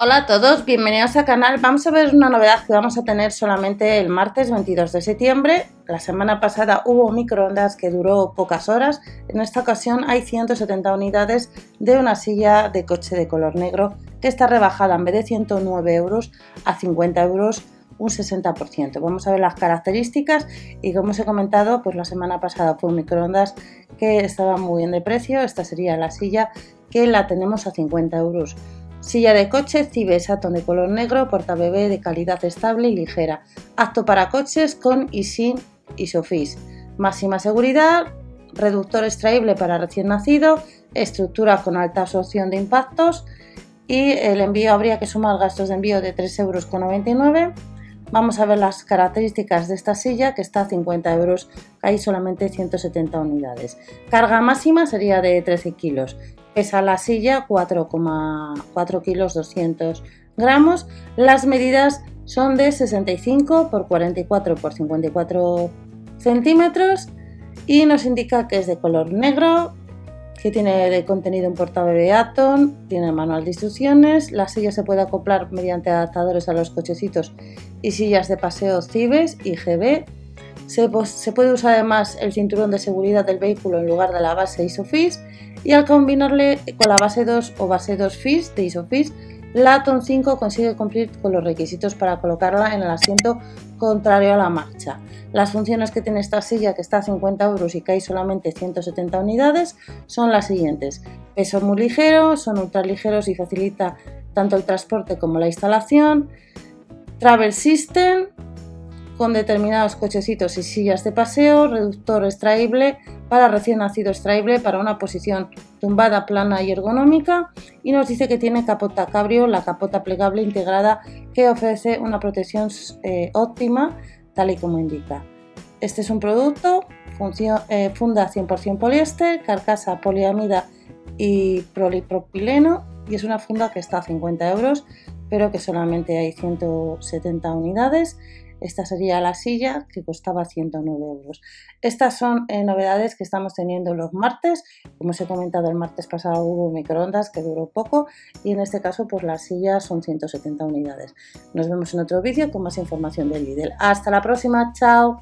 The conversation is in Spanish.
Hola a todos, bienvenidos al canal. Vamos a ver una novedad que vamos a tener solamente el martes 22 de septiembre. La semana pasada hubo microondas que duró pocas horas. En esta ocasión hay 170 unidades de una silla de coche de color negro que está rebajada en vez de 109 euros a 50 euros un 60%. Vamos a ver las características y como os he comentado, pues la semana pasada fue un microondas que estaba muy bien de precio. Esta sería la silla que la tenemos a 50 euros. Silla de coche Cibe Saturn de color negro, porta bebé de calidad estable y ligera. Apto para coches con y sin ISOFIX. Máxima seguridad, reductor extraíble para recién nacido, estructura con alta absorción de impactos y el envío habría que sumar gastos de envío de 3,99 euros. Vamos a ver las características de esta silla que está a 50 euros, hay solamente 170 unidades. Carga máxima sería de 13 kilos Pesa la silla 4,4 kilos 200 gramos. Las medidas son de 65 por 44 por 54 centímetros y nos indica que es de color negro, que tiene de contenido un portabebé Atom, tiene manual de instrucciones, la silla se puede acoplar mediante adaptadores a los cochecitos y sillas de paseo Cibes y GB. Se, puede usar además el cinturón de seguridad del vehículo en lugar de la base ISOFIX y al combinarle con la base 2 o base 2 FIS de ISOFIX, la Atom 5 consigue cumplir con los requisitos para colocarla en el asiento contrario a la marcha. Las funciones que tiene esta silla, que está a 50 euros y que hay solamente 170 unidades, son las siguientes. Peso muy ligero, son ultra ligeros y facilita tanto el transporte como la instalación. Travel System, con determinados cochecitos y sillas de paseo, reductor extraíble para recién nacido extraíble para una posición tumbada, plana y ergonómica y nos dice que tiene capota cabrio, la capota plegable integrada que ofrece una protección eh, óptima tal y como indica. Este es un producto, eh, funda 100% poliéster, carcasa poliamida y polipropileno y es una funda que está a 50 euros pero que solamente hay 170 unidades esta sería la silla que costaba 109 euros. Estas son eh, novedades que estamos teniendo los martes. Como os he comentado, el martes pasado hubo microondas que duró poco y en este caso pues las sillas son 170 unidades. Nos vemos en otro vídeo con más información del Lidl. Hasta la próxima, chao.